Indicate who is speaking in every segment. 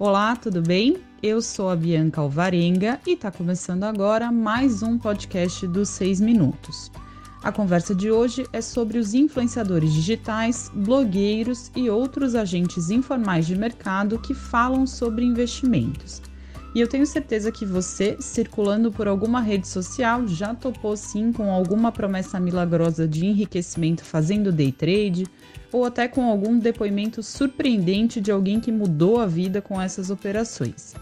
Speaker 1: Olá, tudo bem? Eu sou a Bianca Alvarenga e está começando agora mais um podcast dos 6 Minutos. A conversa de hoje é sobre os influenciadores digitais, blogueiros e outros agentes informais de mercado que falam sobre investimentos. E eu tenho certeza que você, circulando por alguma rede social, já topou sim com alguma promessa milagrosa de enriquecimento fazendo day trade, ou até com algum depoimento surpreendente de alguém que mudou a vida com essas operações.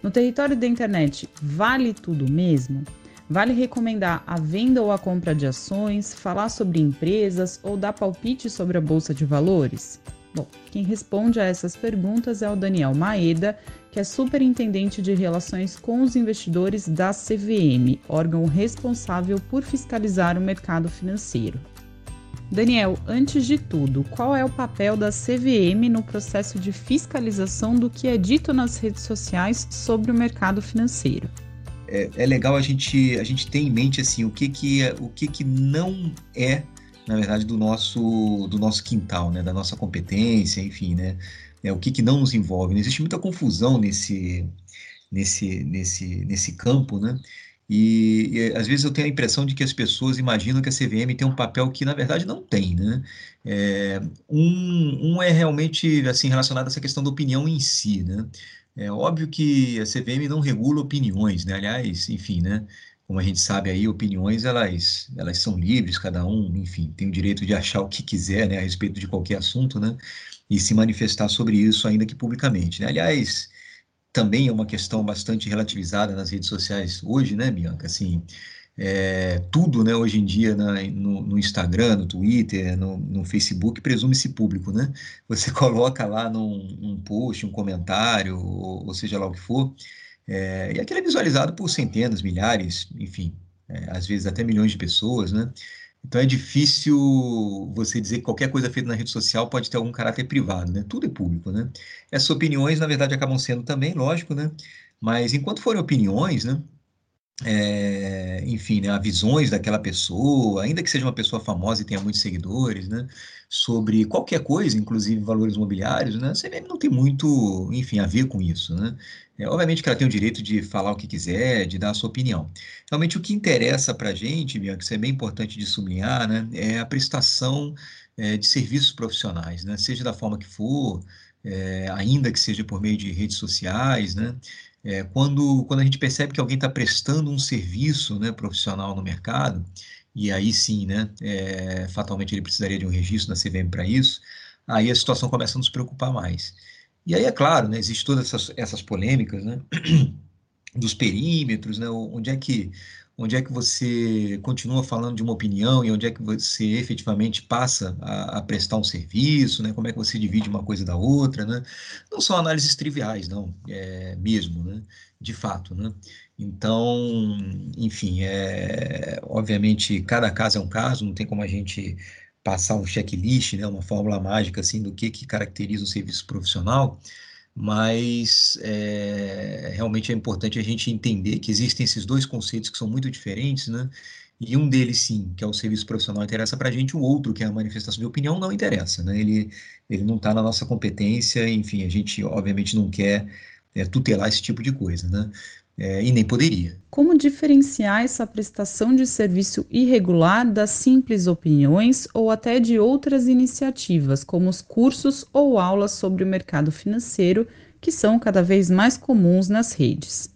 Speaker 1: No território da internet, vale tudo mesmo? Vale recomendar a venda ou a compra de ações, falar sobre empresas ou dar palpite sobre a bolsa de valores? Bom, quem responde a essas perguntas é o Daniel Maeda, que é superintendente de relações com os investidores da CVM, órgão responsável por fiscalizar o mercado financeiro. Daniel, antes de tudo, qual é o papel da CVM no processo de fiscalização do que é dito nas redes sociais sobre o mercado financeiro?
Speaker 2: É, é legal a gente, a gente ter em mente assim, o que, que, é, o que, que não é na verdade, do nosso, do nosso quintal, né? da nossa competência, enfim, né? É, o que, que não nos envolve. Existe muita confusão nesse, nesse, nesse, nesse campo, né? E, e, às vezes eu tenho a impressão de que as pessoas imaginam que a CVM tem um papel que na verdade não tem, né? É, um, um é realmente assim relacionado a essa questão da opinião em si, né? É óbvio que a CVM não regula opiniões, né? Aliás, enfim, né? Como a gente sabe aí, opiniões elas, elas são livres, cada um, enfim, tem o direito de achar o que quiser, né, a respeito de qualquer assunto, né, e se manifestar sobre isso, ainda que publicamente, né. Aliás, também é uma questão bastante relativizada nas redes sociais hoje, né, Bianca, assim, é, tudo, né, hoje em dia na, no, no, Instagram, no Twitter, no, no Facebook, presume-se público, né, você coloca lá num, num post, um comentário, ou, ou seja lá o que for, é, e aquele é visualizado por centenas, milhares, enfim, é, às vezes até milhões de pessoas, né? Então é difícil você dizer que qualquer coisa feita na rede social pode ter algum caráter privado, né? Tudo é público, né? Essas opiniões, na verdade, acabam sendo também, lógico, né? Mas enquanto forem opiniões, né? É, enfim, né, visões daquela pessoa, ainda que seja uma pessoa famosa e tenha muitos seguidores, né, sobre qualquer coisa, inclusive valores imobiliários, né, CVM não tem muito, enfim, a ver com isso, né. É, obviamente que ela tem o direito de falar o que quiser, de dar a sua opinião. Realmente o que interessa para a gente, Bianca, isso é bem importante de sublinhar, né, é a prestação é, de serviços profissionais, né, seja da forma que for, é, ainda que seja por meio de redes sociais, né, é, quando, quando a gente percebe que alguém está prestando um serviço né, profissional no mercado, e aí sim, né, é, fatalmente ele precisaria de um registro na CVM para isso, aí a situação começa a nos preocupar mais. E aí, é claro, né, existe todas essas, essas polêmicas né, dos perímetros, né, onde é que onde é que você continua falando de uma opinião e onde é que você efetivamente passa a, a, prestar um serviço, né? Como é que você divide uma coisa da outra, né? Não são análises triviais, não, é mesmo, né? De fato, né? Então, enfim, é, obviamente cada caso é um caso, não tem como a gente passar um checklist, né? Uma fórmula mágica assim do que que caracteriza um serviço profissional mas é, realmente é importante a gente entender que existem esses dois conceitos que são muito diferentes, né? E um deles, sim, que é o serviço profissional, interessa para a gente, o outro, que é a manifestação de opinião, não interessa, né? Ele, ele não está na nossa competência, enfim, a gente, obviamente, não quer é, tutelar esse tipo de coisa, né? É, e nem poderia.
Speaker 1: Como diferenciar essa prestação de serviço irregular das simples opiniões ou até de outras iniciativas, como os cursos ou aulas sobre o mercado financeiro, que são cada vez mais comuns nas redes?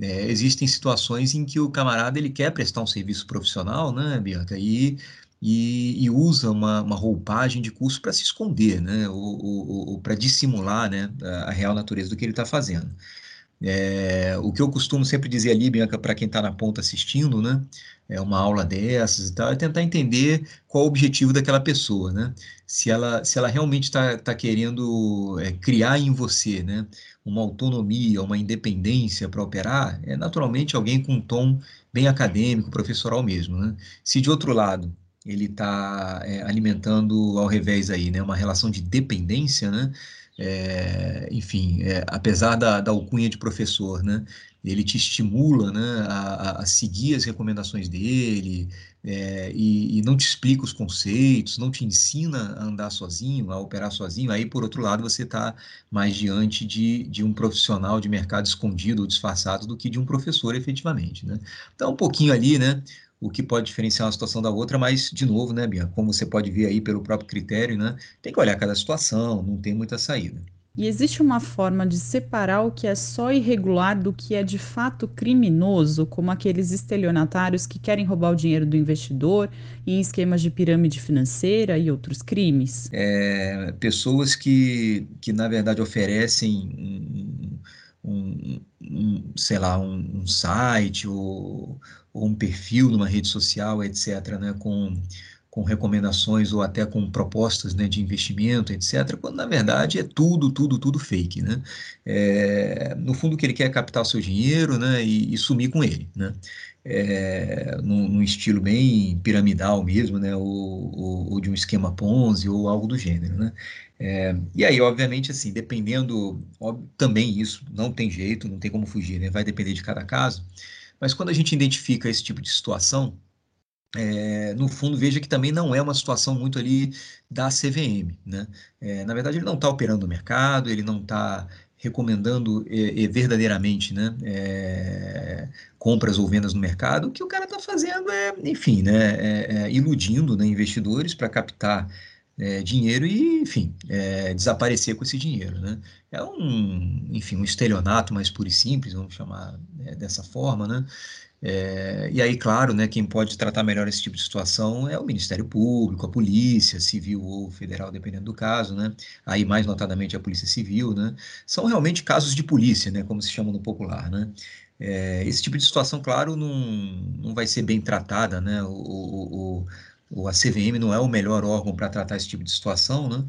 Speaker 2: É, existem situações em que o camarada ele quer prestar um serviço profissional, né, Bianca, e, e, e usa uma, uma, roupagem de curso para se esconder, né, ou, ou, ou para dissimular né, a real natureza do que ele está fazendo. É, o que eu costumo sempre dizer ali, Bianca, para quem está na ponta assistindo, né? É uma aula dessas e tal, é tentar entender qual o objetivo daquela pessoa, né? Se ela, se ela realmente está tá querendo é, criar em você, né? Uma autonomia, uma independência para operar, é naturalmente alguém com um tom bem acadêmico, professoral mesmo, né? Se de outro lado ele está é, alimentando ao revés aí, né? Uma relação de dependência, né? É, enfim, é, apesar da, da alcunha de professor, né? Ele te estimula né, a, a seguir as recomendações dele é, e, e, não te explica os conceitos, não te ensina a andar sozinho, a operar sozinho. Aí, por outro lado, você está mais diante de, de um profissional de mercado escondido ou disfarçado do que de um professor, efetivamente. Né? Então, um pouquinho ali, né? O que pode diferenciar uma situação da outra, mas, de novo, né, Bia, como você pode ver aí pelo próprio critério, né, tem que olhar cada situação, não tem muita saída.
Speaker 1: E existe uma forma de separar o que é só irregular do que é de fato criminoso, como aqueles estelionatários que querem roubar o dinheiro do investidor em esquemas de pirâmide financeira e outros crimes?
Speaker 2: É, pessoas que, que, na verdade, oferecem um, um, um sei lá, um, um site ou, ou, um perfil numa rede social, etc., né, com com recomendações ou até com propostas né, de investimento, etc., quando na verdade é tudo, tudo, tudo fake. Né? É, no fundo, o que ele quer é captar o seu dinheiro né, e, e sumir com ele. Né? É, num, num, estilo bem piramidal mesmo, né, ou, ou, ou, de um esquema Ponzi ou algo do gênero, né? É, e aí, obviamente, assim, dependendo, também isso não tem jeito, não tem como fugir, né? Vai depender de cada caso. Mas quando a gente identifica esse tipo de situação, é, no fundo, veja que também não é uma situação muito ali da CVM. Né? É, na verdade, ele não está operando no mercado, ele não está recomendando é, verdadeiramente né, é, compras ou vendas no mercado. O que o cara está fazendo é, enfim, né, é, é, iludindo né, investidores para captar dinheiro e, enfim, desaparecer com esse dinheiro. Né? É um, enfim, um estelionato mais puro e simples, vamos chamar dessa forma, né? É, e aí, claro, né, quem pode tratar melhor esse tipo de situação é o Ministério Público, a Polícia Civil ou Federal, dependendo do caso, né? Aí, mais notadamente, a Polícia Civil, né? São realmente casos de polícia, né, como se chama no popular, né? É, esse tipo de situação, claro, não, não vai ser bem tratada, né? O, o, o, a CVM não é o melhor órgão para tratar esse tipo de situação, né?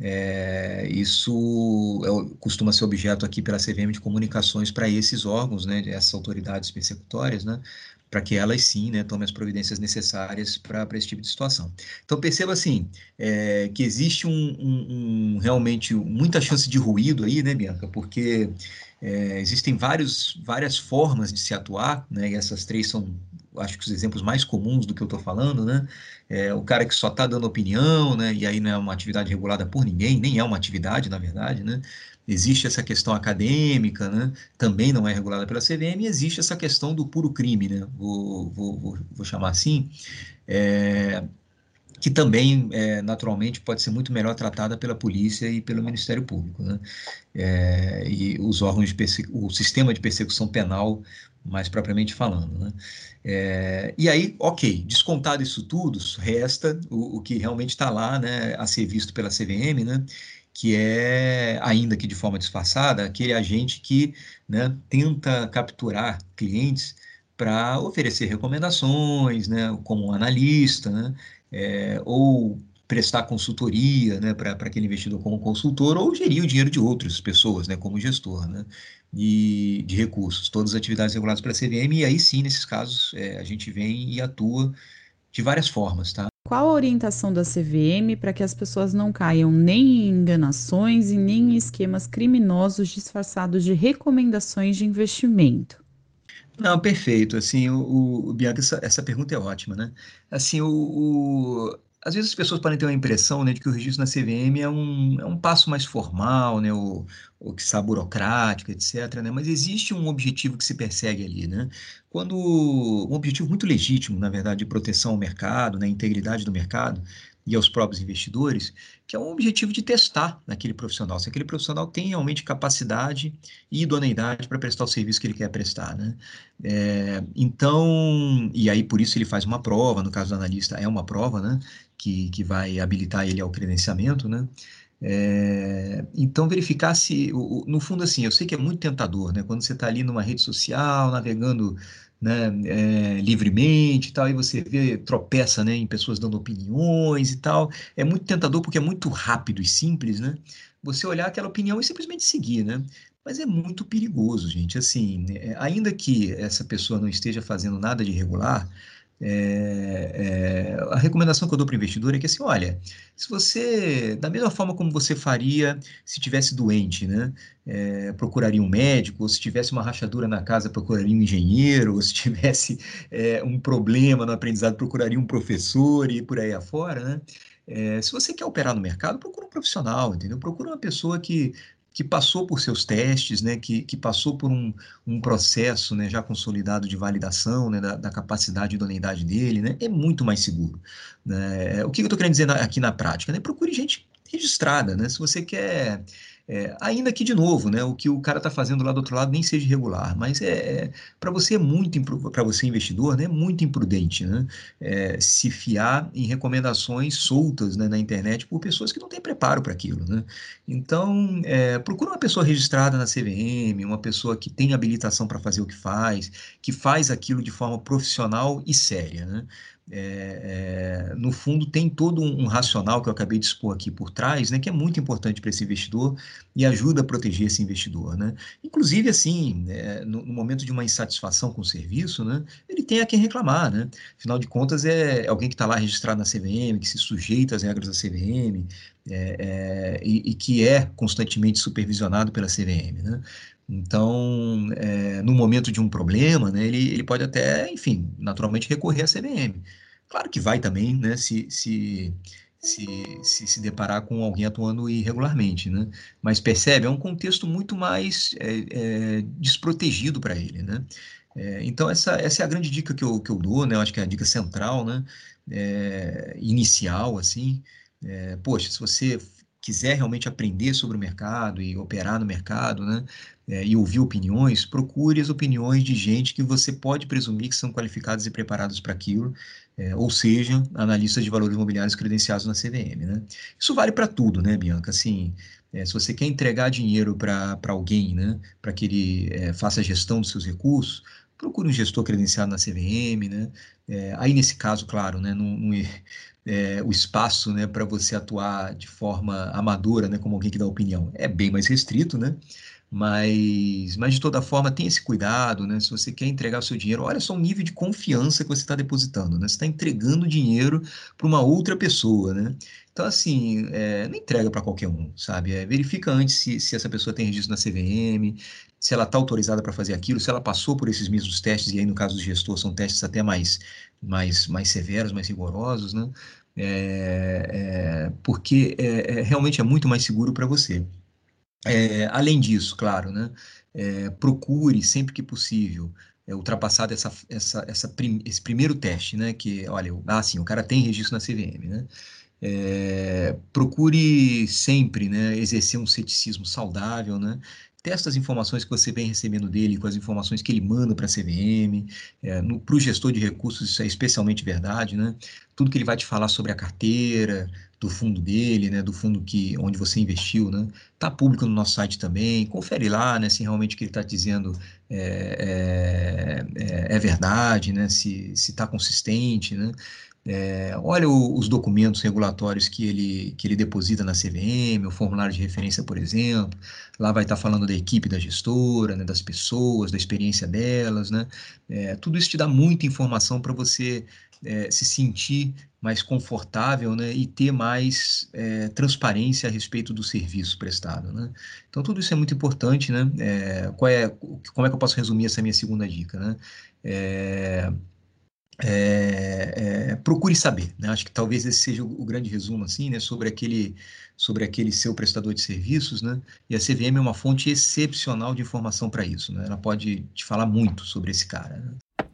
Speaker 2: É, isso é, costuma ser objeto aqui pela CVM de comunicações para esses órgãos, né, essas autoridades persecutórias, né, para que elas sim né, tomem as providências necessárias para esse tipo de situação. Então perceba assim é, que existe um, um, um, realmente muita chance de ruído aí, né, Bianca? Porque é, existem vários, várias formas de se atuar, né, e essas três são acho que os exemplos mais comuns do que eu estou falando, né? É, o cara que só está dando opinião, né? E aí não é uma atividade regulada por ninguém, nem é uma atividade, na verdade, né? Existe essa questão acadêmica, né? Também não é regulada pela CVM, e existe essa questão do puro crime, né? Vou, vou, vou, vou chamar assim. É, que também, é, naturalmente, pode ser muito melhor tratada pela polícia e pelo Ministério Público. Né? É, e os órgãos de o sistema de persecução penal, mais propriamente falando. Né? É, e aí, ok, descontado isso tudo, resta o, o que realmente está lá né, a ser visto pela CVM, né? Que é, ainda que de forma disfarçada, aquele agente que né, tenta capturar clientes para oferecer recomendações, né, como analista, né, é, ou prestar consultoria né, para aquele investidor como consultor, ou gerir o dinheiro de outras pessoas, né, como gestor né, de, de recursos, todas as atividades reguladas pela CVM, e aí sim, nesses casos, é, a gente vem e atua de várias formas. Tá?
Speaker 1: Qual a orientação da CVM para que as pessoas não caiam nem em enganações e nem em esquemas criminosos disfarçados de recomendações de investimento?
Speaker 2: Não, perfeito. Assim, o, o Bianca, essa, essa, pergunta é ótima, né? Assim, o, o, às vezes as pessoas podem ter uma impressão, né, de que o registro na CVM é um, é um passo mais formal, né, ou, ou que está burocrático, etc. Né? Mas existe um objetivo que se persegue ali, né? Quando um objetivo muito legítimo, na verdade, de proteção ao mercado, né, integridade do mercado, e aos próprios investidores, que é um objetivo de testar naquele profissional, se aquele profissional tem realmente capacidade e idoneidade para prestar o serviço que ele quer prestar, né? É, então, e aí por isso ele faz uma prova, no caso do analista é uma prova, né? Que, que vai habilitar ele ao credenciamento, né? É, então, verificar se, no fundo, assim, eu sei que é muito tentador, né? Quando você está ali numa rede social, navegando né, é, livremente e tal, e você vê, tropeça né, em pessoas dando opiniões e tal. É muito tentador porque é muito rápido e simples, né? Você olhar aquela opinião e simplesmente seguir, né? Mas é muito perigoso, gente. Assim, é, ainda que essa pessoa não esteja fazendo nada de irregular, É, é, a recomendação que eu dou para o investidor é que assim, olha, se você, da mesma forma como você faria se tivesse doente, né, é, procuraria um médico, ou se tivesse uma rachadura na casa, procuraria um engenheiro, ou se tivesse é, um problema no aprendizado, procuraria um professor e por aí afora, né? É, se você quer operar no mercado, procura um profissional, entendeu? Procura uma pessoa que que passou por seus testes, né, que, que passou por um, um processo né, já consolidado de validação né, da, da, capacidade e idoneidade dele, né, é muito mais seguro. Né? O que eu estou querendo dizer na, aqui na prática? Né? Procure gente registrada, né? Se você quer é, ainda que, de novo, né, o que o cara está fazendo lá do outro lado nem seja irregular, mas é, é para você é muito, para você investidor, né, é muito imprudente né, é, se fiar em recomendações soltas né, na internet por pessoas que não têm preparo para aquilo. Né? Então, é, procura uma pessoa registrada na CVM, uma pessoa que tem habilitação para fazer o que faz, que faz aquilo de forma profissional e séria. Né? É, é, no fundo, tem todo um, um, racional que eu acabei de expor aqui por trás, né, que é muito importante para esse investidor e ajuda a proteger esse investidor. Né? Inclusive, assim, é, no, no, momento de uma insatisfação com o serviço, né, ele tem a quem reclamar. Né? Afinal de contas, é alguém que está lá registrado na CVM, que se sujeita às regras da CVM é, é, e, e, que é constantemente supervisionado pela CVM. Né? Então, é, no momento de um problema, né, ele, ele pode até, enfim, naturalmente recorrer à CVM. Claro que vai também, né, se, se, se, se, se deparar com alguém atuando irregularmente, né? Mas percebe, é um contexto muito mais é, é, desprotegido para ele, né? É, então, essa, essa é a grande dica que eu, que eu dou, né? Eu acho que é a dica central, né? É, inicial, assim. É, poxa, se você quiser realmente aprender sobre o mercado e operar no mercado, né, é, e ouvir opiniões, procure as opiniões de gente que você pode presumir que são qualificados e preparados para aquilo, é, ou seja, analistas de valores imobiliários credenciados na CVM, né. Isso vale para tudo, né, Bianca? Assim, é, se você quer entregar dinheiro para alguém, né, para que ele é, faça a gestão dos seus recursos, procure um gestor credenciado na CVM, né? É, aí nesse caso, claro, né, não, não, é, o espaço né, para você atuar de forma amadora, né, como alguém que dá opinião, é bem mais restrito, né? Mas, mas de toda forma, tem esse cuidado, né? Se você quer entregar o seu dinheiro, olha só o nível de confiança que você está depositando, né? Você está entregando dinheiro para uma outra pessoa, né? Então, assim, é, não entrega para qualquer um, sabe? É, verifica antes se, se essa pessoa tem registro na CVM, se ela está autorizada para fazer aquilo, se ela passou por esses mesmos testes, e aí no caso do gestor são testes até mais, mais, mais severos, mais rigorosos, né? É, é, porque é, é realmente é muito mais seguro para você. É, além disso, claro, né? É, procure sempre que possível ultrapassar essa, essa, essa prim, esse primeiro teste, né? Que, olha, ah, sim, o cara tem registro na CVM, né? É, procure sempre né, exercer um ceticismo saudável, né? Testa as informações que você vem recebendo dele com as informações que ele manda para a CVM. É, para o gestor de recursos, isso é especialmente verdade, né? Tudo que ele vai te falar sobre a carteira, do fundo dele, né? Do fundo que, onde você investiu, né? Está público no nosso site também. Confere lá, né? Se realmente o que ele está dizendo é, é, é, é, verdade, né? Se está consistente, né? É, olha o, os documentos regulatórios que ele, que ele deposita na CVM, o formulário de referência, por exemplo. Lá vai estar falando da equipe da gestora, né, das pessoas, da experiência delas. Né? É, tudo isso te dá muita informação para você é, se sentir mais confortável né, e ter mais é, transparência a respeito do serviço prestado. Né? Então, tudo isso é muito importante. Né? É, qual é, como é que eu posso resumir essa minha segunda dica? Né? É, é, é, procure saber, né? Acho que talvez esse seja o, o, grande resumo, assim, né? Sobre aquele, sobre aquele seu prestador de serviços, né? E a CVM é uma fonte excepcional de informação para isso, né? Ela pode te falar muito sobre esse cara. Né?